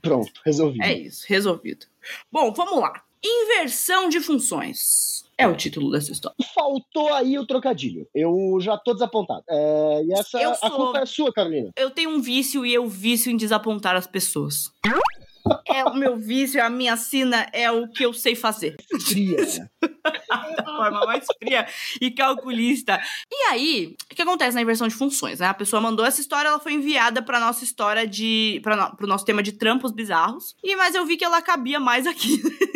Pronto, resolvido. É isso, resolvido. Bom, vamos lá. Inversão de funções. É o título dessa história. Faltou aí o trocadilho. Eu já tô desapontado. É, e essa, Eu a sou- culpa é sua, Carolina. Eu tenho um vício e eu vício em desapontar as pessoas. É o meu vício, é a minha sina, é o que eu sei fazer. Fria. da forma mais fria e calculista. E aí, o que acontece na inversão de funções, né? A pessoa mandou essa história, ela foi enviada pra nossa história de. Pra no, pro nosso tema de trampos bizarros. E mas eu vi que ela cabia mais aqui.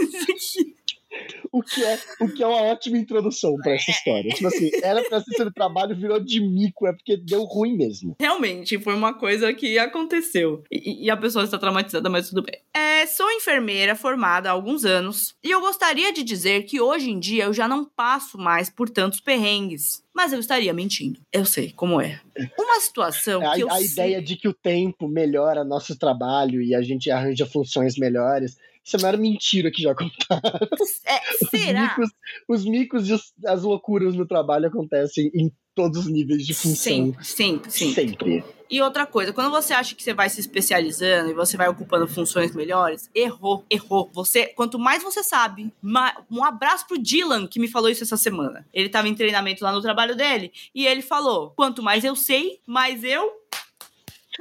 O que, é, o que é uma ótima introdução pra essa história. Tipo assim, era pra ser sobre trabalho, virou de mico, é porque deu ruim mesmo. Realmente, foi uma coisa que aconteceu. E, e a pessoa está traumatizada, mas tudo bem. É, sou enfermeira formada há alguns anos. E eu gostaria de dizer que hoje em dia eu já não passo mais por tantos perrengues. Mas eu estaria mentindo. Eu sei como é. Uma situação A, que eu a sei- ideia de que o tempo melhora nosso trabalho e a gente arranja funções melhores. Isso é uma maior mentira que já contaram. É, Os será? micos, os micos e os- as loucuras no trabalho acontecem em todos os níveis de função. Sempre, sempre, sempre. Sempre. E outra coisa, quando você acha que você vai se especializando e você vai ocupando funções melhores, errou, errou. Você, quanto mais você sabe, ma- um abraço pro Dylan que me falou isso essa semana. Ele tava em treinamento lá no trabalho dele e ele falou: "Quanto mais eu sei, mais eu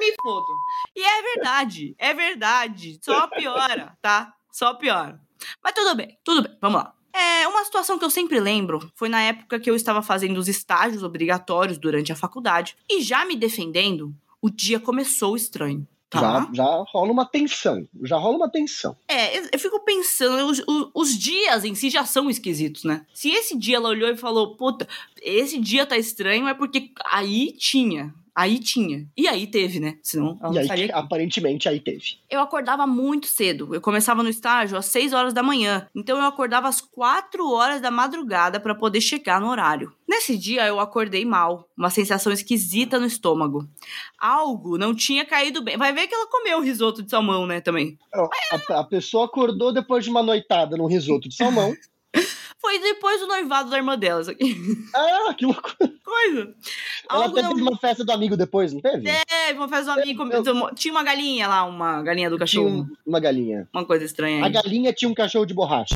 me fodo". E é verdade, é verdade. Só piora, tá? Só piora. Mas tudo bem, tudo bem. Vamos lá. É, uma situação que eu sempre lembro foi na época que eu estava fazendo os estágios obrigatórios durante a faculdade. E já me defendendo, o dia começou estranho. Tá? Já, já rola uma tensão. Já rola uma tensão. É, eu, eu fico pensando, os, os- os dias em si já são esquisitos, né? Se esse dia ela olhou e falou, puta, esse dia tá estranho, é porque aí tinha. Aí tinha. E aí teve, né? Senão ela e não aí, estaria aparentemente, aí teve. Eu acordava muito cedo. Eu começava no estágio às 6 horas da manhã. Então eu acordava às 4 horas da madrugada para poder chegar no horário. Nesse dia eu acordei mal, uma sensação esquisita no estômago. Algo não tinha caído bem. Vai ver que ela comeu risoto de salmão, né, também. A, a pessoa acordou depois de uma noitada num risoto de salmão. Foi depois do noivado da irmã dela, isso aqui. ah, que loucura. Coisa. Ela Algo até não... teve uma festa do amigo depois, não teve? É, uma festa do amigo. Eu- Tinha uma galinha lá, uma galinha do Tinha cachorro. um- uma galinha. Uma coisa estranha A aí. galinha tinha um cachorro de borracha.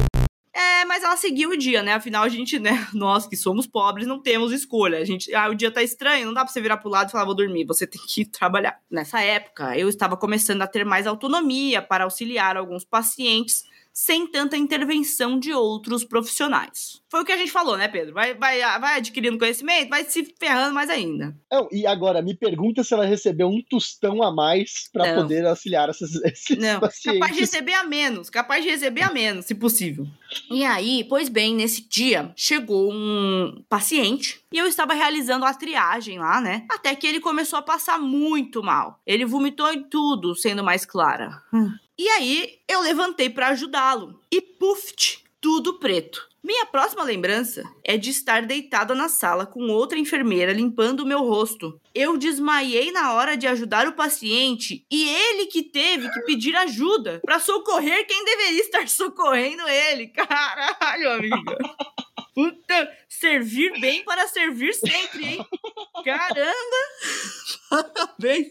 É, mas ela seguiu o dia, né? Afinal, a gente, né? Nós que somos pobres não temos escolha. A gente, ah, o dia tá estranho, não dá pra você virar pro lado e falar, vou dormir. Você tem que trabalhar. Nessa época, eu estava começando a ter mais autonomia para auxiliar alguns pacientes sem tanta intervenção de outros profissionais. Foi o que a gente falou, né, Pedro? Vai, vai, vai adquirindo conhecimento, vai se ferrando mais ainda. Não, e agora, me pergunta se ela recebeu um tostão a mais pra Não. poder auxiliar esses, esses Não, pacientes. capaz de receber a menos, capaz de receber a menos, se possível. E aí, pois bem, nesse dia chegou um paciente e eu estava realizando a triagem lá, né? Até que ele começou a passar muito mal. Ele vomitou em tudo, sendo mais clara. E aí eu levantei para ajudá-lo e puft, tudo preto. Minha próxima lembrança é de estar deitada na sala com outra enfermeira limpando o meu rosto. Eu desmaiei na hora de ajudar o paciente e ele que teve que pedir ajuda para socorrer quem deveria estar socorrendo ele. Caralho, amiga. Puta, servir bem para servir sempre, hein? Caramba! Parabéns!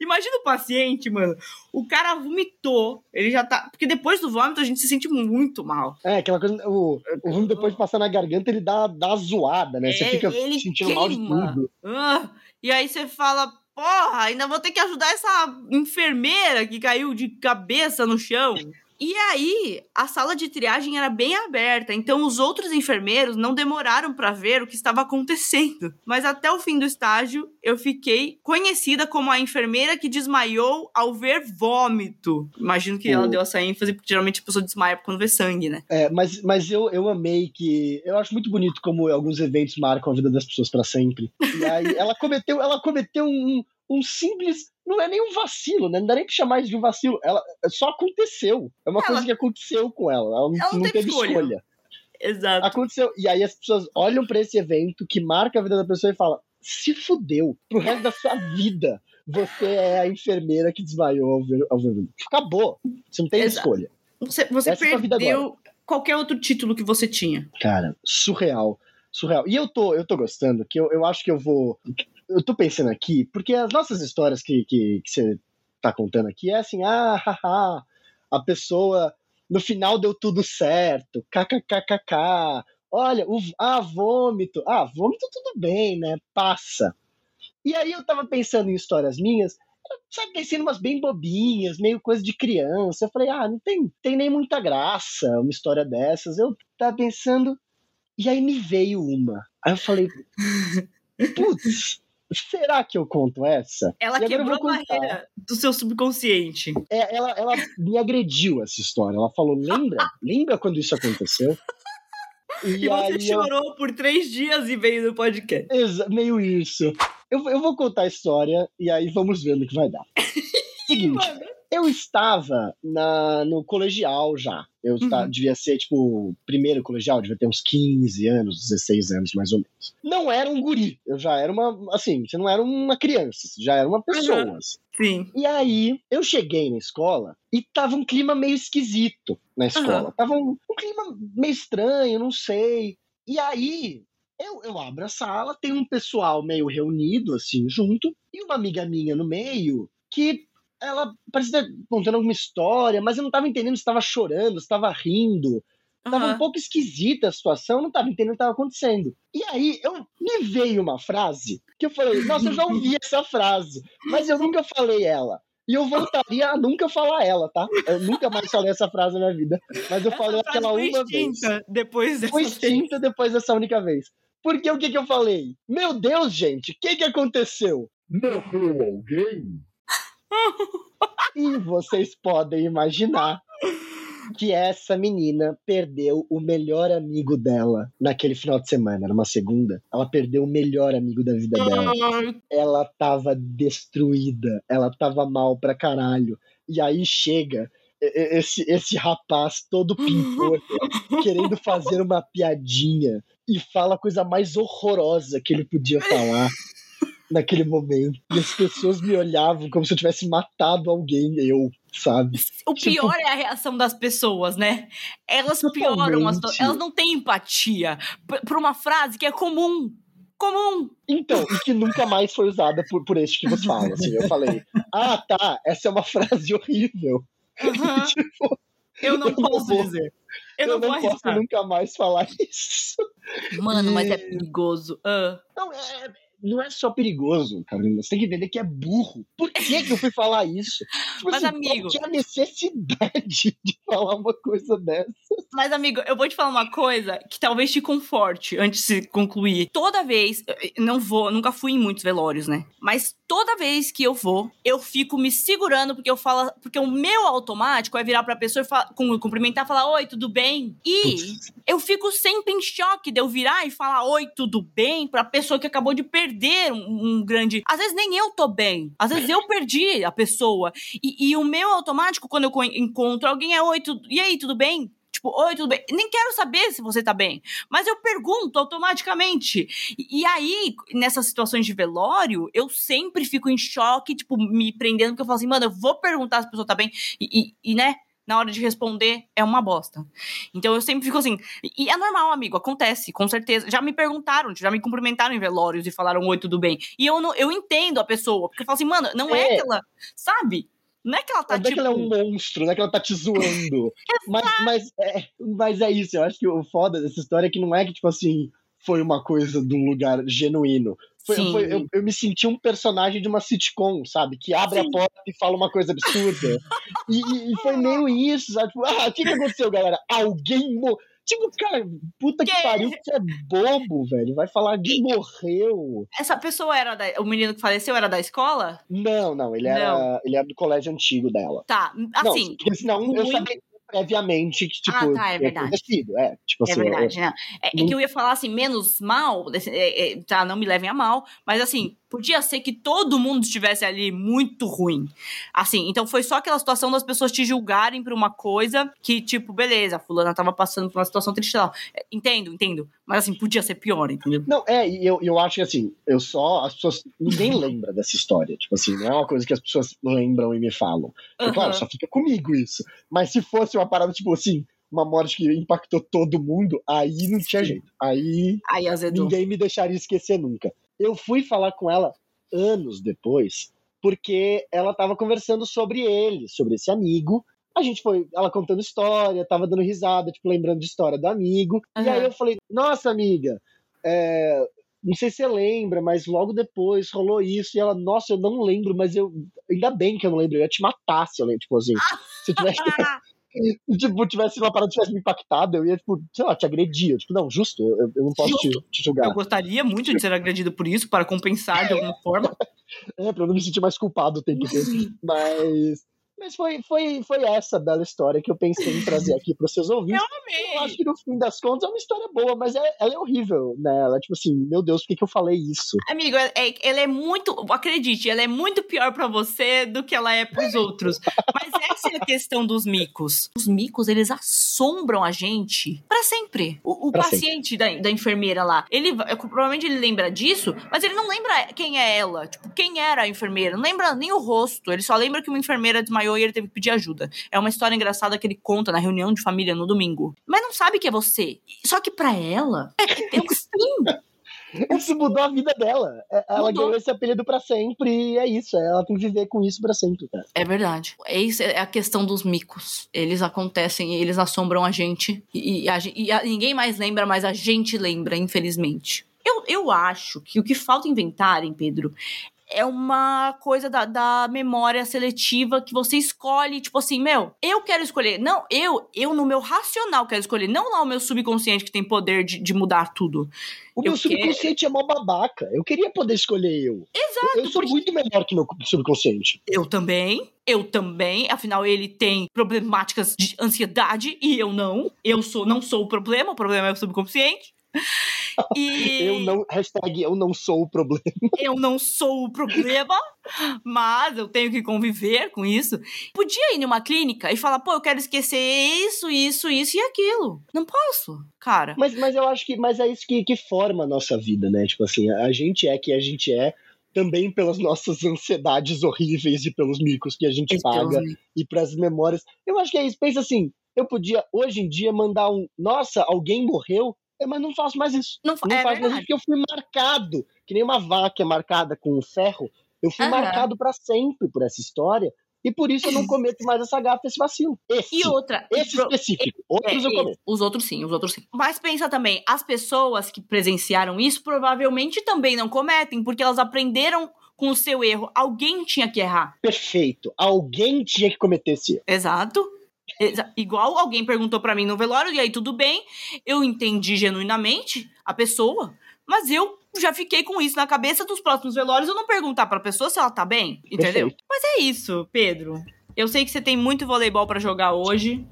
Imagina o paciente, mano. O cara vomitou. Ele já tá. Porque depois do vômito a gente se sente muito mal. É, aquela coisa. O, o vômito depois de passar na garganta, ele dá, dá zoada, né? Você É, fica ele sentindo mal de queima. tudo. Ah, e aí você fala, porra, ainda vou ter que ajudar essa enfermeira que caiu de cabeça no chão. E aí, a sala de triagem era bem aberta, então os outros enfermeiros não demoraram pra ver o que estava acontecendo. Mas até o fim do estágio, eu fiquei conhecida como a enfermeira que desmaiou ao ver vômito. Imagino que ela deu essa ênfase, porque geralmente a pessoa desmaia quando vê sangue, né? É, mas, mas eu, eu amei que. Eu acho muito bonito como alguns eventos marcam a vida das pessoas pra sempre. E aí ela cometeu, ela cometeu um, um simples. Não é nem um vacilo, né? Não dá nem pra chamar isso de um vacilo. Ela só aconteceu. É uma Ela- coisa que aconteceu com ela. Ela, não- Ela não não teve escolha. escolha. Exato. Aconteceu. E aí as pessoas olham pra esse evento que marca a vida da pessoa e falam: se fudeu. Pro resto da sua vida, você é a enfermeira que desmaiou ao ver, ao ver. Acabou. Você não tem Exato. escolha. Você, você Essa é perdeu qualquer outro título que você tinha. Cara, surreal. Surreal. E eu tô, eu tô gostando, que eu, eu acho que eu vou. Eu tô pensando aqui, porque as nossas histórias que, que, que você tá contando aqui é assim, ah, haha, a pessoa no final deu tudo certo, kkkk. Olha, o, ah, vômito. Ah, vômito tudo bem, né? Passa. E aí eu tava pensando em histórias minhas, sabe, tem sendo umas bem bobinhas, meio coisa de criança. Eu falei, ah, não tem, tem nem muita graça uma história dessas. Eu tava pensando, e aí me veio uma. Aí eu falei, putz, será que eu conto essa? Ela E quebrou a barreira do seu subconsciente. É, ela, ela me agrediu essa história. Ela falou, lembra? lembra quando isso aconteceu? E, você aí eu- chorou por três dias e veio no podcast. Exa- meio isso. Eu, eu vou contar a história e aí vamos ver no que vai dar. Seguinte, eu estava na, no colegial já. Eu esta- Uhum. devia ser, tipo, primeiro colegial, devia ter uns 15 anos, 16 anos, mais ou menos. Não era um guri, eu já era uma, assim, você não era uma criança, você já era uma pessoa. assim. Sim. E aí, eu cheguei na escola e tava um clima meio esquisito na escola. Tava um, um clima meio estranho, não sei. E aí, eu, eu abro a sala, tem um pessoal meio reunido, assim, junto, e uma amiga minha no meio, que ela parecia estar contando alguma história, mas eu não tava entendendo se estava chorando, se estava rindo. Tava um Aham. pouco esquisita a situação, eu não tava entendendo o que tava acontecendo. E aí, eu me veio uma frase que eu falei, nossa, eu já ouvi essa frase, mas eu nunca falei ela. E eu voltaria a nunca falar ela, tá? Eu nunca mais falei essa frase na minha vida. Mas eu falei Essa frase aquela foi uma vez. Depois dessa Foi extinta depois dessa única vez. Porque o que, que eu falei? Meu Deus, gente, o que, que aconteceu? Morreu alguém? E vocês podem imaginar que essa menina perdeu o melhor amigo dela naquele final de semana, numa segunda. Ela perdeu o melhor amigo da vida dela. Ela tava destruída, ela tava mal pra caralho. E aí chega esse, esse rapaz todo pimpolho, querendo fazer uma piadinha e fala a coisa mais horrorosa que ele podia falar naquele momento. E as pessoas me olhavam como se eu tivesse matado alguém, eu, sabe? O Tipo- pior é a reação das pessoas, né? Elas pioram as Totalmente. Elas não têm empatia por uma frase que é comum. Comum. Então, e que nunca mais foi usada por, por este que vos fala. Assim, eu falei, ah, tá, essa é uma frase horrível. Aham. Tipo, Eu não Eu não posso vou. dizer. Eu, eu não não posso nunca mais falar isso. Mano, mas é E- perigoso. Ah. Não, é, não é só perigoso, Carolina. Você tem que entender que é burro. Por que, que eu fui falar isso? Tipo Mas, assim, amigo- Qual que é a necessidade de falar uma coisa dessa? Mas, amigo, eu vou te falar uma coisa que talvez te conforte antes de concluir. Toda vez, não vou, nunca fui em muitos velórios, né? Mas toda vez que eu vou, eu fico me segurando porque eu falo, porque o meu automático é virar pra pessoa e falar, cum- cumprimentar, e falar oi, tudo bem? E eu fico sempre em choque de eu virar e falar oi, tudo bem pra pessoa que acabou de perder um, um grande. Às vezes nem eu tô bem. Às vezes eu perdi a pessoa. E, e o meu automático, quando eu co- encontro alguém, é oi, e aí, tudo bem? Tipo, oi, tudo bem? Nem quero saber se você tá bem. Mas eu pergunto automaticamente. E, e aí, nessas situações de velório, eu sempre fico em choque, tipo, me prendendo, porque eu falo assim, mano, eu vou perguntar se a pessoa tá bem. E, e- e, né? Na hora de responder, é uma bosta. Então eu sempre fico assim. E é normal, amigo, acontece, com certeza. Já me perguntaram, já me cumprimentaram em velórios e falaram oi, tudo bem. E eu, não, eu entendo a pessoa, porque eu falo assim, mano, não é, É. que ela. Sabe? Não é que ela tá não é tipo. que ela é um monstro, não é que ela tá te zoando. mas, mas, é, mas é isso, eu acho que o foda dessa história é que não é que, tipo assim, foi uma coisa de um lugar genuíno. Foi, foi- eu, eu me senti um personagem de uma sitcom, sabe? Que abre Sim. a porta e fala uma coisa absurda. e, e- foi meio isso, sabe? Tipo, ah, o que, que aconteceu, galera? Alguém morreu. Tipo, cara, puta que Que? pariu, que é bobo, velho. Vai falar alguém morreu. Essa pessoa era da. O menino que faleceu era da escola? Não, não, ele era, ele era do colégio antigo dela. Tá, assim. não, porque senão eu sabia previamente que, tipo, Ah, tá, é tinha verdade. É, tipo É assim, verdade, né? É, é que eu ia falar assim, menos mal, é, é, tá, não me levem a mal, mas assim, podia ser que todo mundo estivesse ali muito ruim. Assim, então foi só aquela situação das pessoas te julgarem por uma coisa que, tipo, beleza, a fulana tava passando por uma situação triste lá. É, Entendo, entendo. Mas assim, podia ser pior, entendeu? Não, é, e eu, eu acho que assim, eu só. As pessoas. Ninguém lembra dessa história. Tipo assim, não é uma coisa que as pessoas lembram e me falam. É claro, Aham. só fica comigo isso. Mas se fosse uma parada, tipo assim, uma morte que impactou todo mundo, aí não tinha jeito. Aí Aí, azedou. ninguém me deixaria esquecer nunca. Eu fui falar com ela anos depois, porque ela tava conversando sobre ele, sobre esse amigo. A gente foi, ela contando história, tava dando risada, tipo, lembrando de história do amigo. E Aham. aí eu falei, nossa, amiga, é, não sei se você lembra, mas logo depois rolou isso. E ela, nossa, eu não lembro, mas eu. Ainda bem que eu não lembro, eu ia te matar se eu lembro, tipo assim. Se eu tivesse. tipo, tivesse uma parada tivesse me impactado, eu ia, tipo, sei lá, te agredir. Eu, tipo, não, justo, eu, eu não posso te, te, julgar. Eu gostaria muito de ser agredido por isso, para compensar de alguma forma. é, pra eu não me sentir mais culpado o tempo todo. Mas. Mas foi, foi, foi essa bela história que eu pensei em trazer aqui para os seus ouvintes. Eu amei! Eu acho que no fim das contas é uma história boa, mas é, ela é horrível, né? Ela é tipo assim, meu Deus, por que, que eu falei isso? Amigo, é, é, ela é muito. Acredite, ela é muito pior para você do que ela é para os outros. mas essa é a questão dos micos. Os micos, eles assombram a gente para sempre. O, o paciente da, da, enfermeira lá, ele provavelmente ele lembra disso, mas ele não lembra quem é ela. Tipo, quem era a enfermeira. Não lembra nem o rosto. Ele só lembra que uma enfermeira desmaiou desmaiou e ele teve que pedir ajuda. É uma história engraçada que ele conta na reunião de família no domingo. Mas não sabe que é você. Só que para ela, é um sim. Isso mudou a vida dela. É, ela mudou. ganhou esse apelido para sempre e é isso. Ela tem que viver com isso para sempre, cara. É verdade. Essa é a questão dos micos. Eles acontecem, eles assombram a gente e, a, e a, ninguém mais lembra, mas a gente lembra, infelizmente. Eu, eu acho que o que falta inventarem, Pedro, é uma coisa da, da, memória seletiva que você escolhe, tipo assim, meu, eu quero escolher. Não, eu, eu no meu racional quero escolher, não lá o meu subconsciente que tem poder de, de mudar tudo. O eu meu subconsciente quero... é mó babaca. Eu queria poder escolher eu. Exato. Eu, eu sou porque... muito melhor que meu subconsciente. Eu também. Eu também. Afinal, ele tem problemáticas de ansiedade e eu não. Eu sou, não sou o problema, o problema é o subconsciente. E... Eu não, hashtag eu não sou o problema. Eu não sou o problema, mas eu tenho que conviver com isso. Podia ir numa clínica e falar, pô, eu quero esquecer isso, isso, isso e aquilo. Não posso, cara. Mas, mas eu acho que mas é isso que, que forma a nossa vida, né? Tipo assim, a gente é que a gente é também pelas nossas ansiedades horríveis e pelos micos que a gente paga e para as memórias. Eu acho que é isso. Pensa assim, eu podia hoje em dia mandar um, nossa, alguém morreu é, mas não faço mais isso. Não, não é faço mais isso porque eu fui marcado, que nem uma vaca é marcada com ferro. Eu fui uhum. marcado para sempre por essa história. E por isso eu não cometo mais essa gafa, esse vacilo. Esse, e outra. Esse pro... específico. Outros é, eu cometo. Os outros sim, os outros sim. Mas pensa também, as pessoas que presenciaram isso provavelmente também não cometem, porque elas aprenderam com o seu erro. Alguém tinha que errar. Perfeito. Alguém tinha que cometer esse erro. Exato. Igual alguém perguntou para mim no velório, e aí tudo bem, eu entendi genuinamente a pessoa, mas eu já fiquei com isso na cabeça dos próximos velórios, eu não perguntar pra pessoa se ela tá bem, entendeu? Perfeito. Mas é isso, Pedro. Eu sei que você tem muito voleibol para jogar hoje.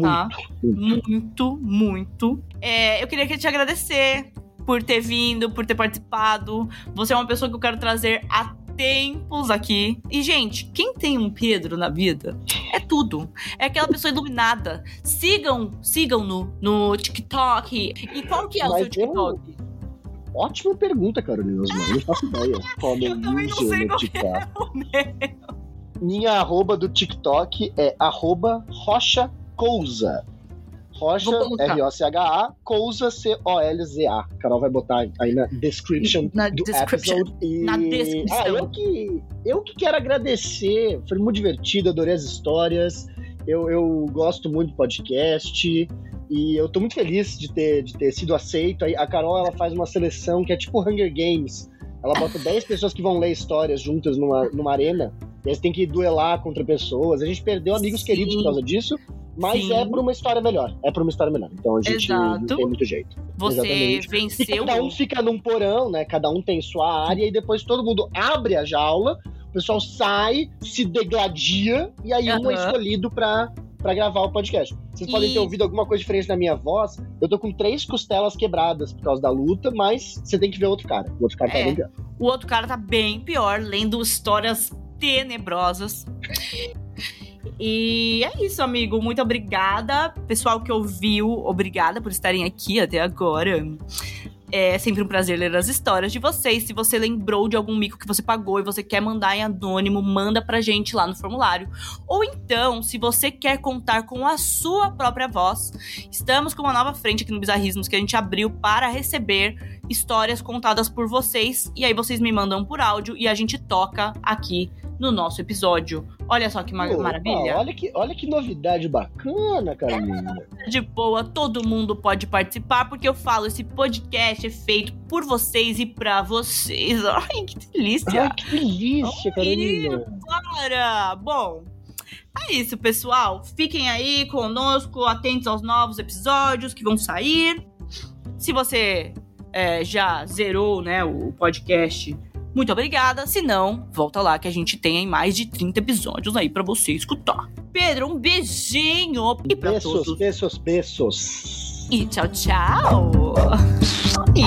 Tá? Muito, muito. muito. É, eu queria te agradecer por ter vindo, por ter participado. Você é uma pessoa que eu quero trazer a tempos aqui. E, gente, quem tem um Pedro na vida é tudo. É aquela pessoa iluminada. Sigam, sigam no, no TikTok. E qual que é Mas o seu TikTok? Eu... Ótima pergunta, Carolina Eu não faço ideia. Qual eu também não sei qual é o meu. Minha arroba do TikTok é arroba Rocha Cousa. Rocha, R-O-C-H-A, Cousa, C-O-L-Z-A. Carol vai botar aí na description na do description. episode. E... Na descrição. Ah, eu que, eu que quero agradecer. Foi muito divertido, adorei as histórias. Eu, eu gosto muito do podcast. E eu tô muito feliz de ter, de ter sido aceito. A Carol ela faz uma seleção que é tipo Hunger Games. Ela bota 10 pessoas que vão ler histórias juntas numa, numa arena. E eles têm que duelar contra pessoas. A gente perdeu amigos Sim. queridos por causa disso. Mas Sim. é pra uma história melhor. É pra uma história melhor. Então a gente Exato. não tem muito jeito. Você Exatamente. venceu. E cada um fica num porão, né? Cada um tem sua área e depois todo mundo abre a jaula, o pessoal sai, se degladia e aí uhum. um é escolhido pra, pra gravar o podcast. Vocês e... podem ter ouvido alguma coisa diferente na minha voz. Eu tô com três costelas quebradas por causa da luta, mas você tem que ver outro cara. O outro cara tá é. bem pior. O outro cara tá bem pior, lendo histórias tenebrosas. E é isso, amigo. Muito obrigada. Pessoal que ouviu, obrigada por estarem aqui até agora. É sempre um prazer ler as histórias de vocês. Se você lembrou de algum mico que você pagou e você quer mandar em anônimo, manda pra gente lá no formulário. Ou então, se você quer contar com a sua própria voz, estamos com uma nova frente aqui no Bizarrismos que a gente abriu para receber histórias contadas por vocês. E aí vocês me mandam por áudio e a gente toca aqui no nosso episódio. Olha só que ma Opa, maravilha. Olha que, olha que novidade bacana, Carolina. De boa, todo mundo pode participar, porque eu falo, esse podcast é feito por vocês e pra vocês. Ai, que delícia. Ai, que delícia, Carolina. Bora! Bom, é isso, pessoal. Fiquem aí conosco, atentos aos novos episódios que vão sair. Se você é, já zerou né, o podcast, muito obrigada, se não, volta lá que a gente tem mais de 30 episódios aí para você escutar. Pedro, um beijinho e pra beijos, todos. beços, beços. E tchau, tchau. E...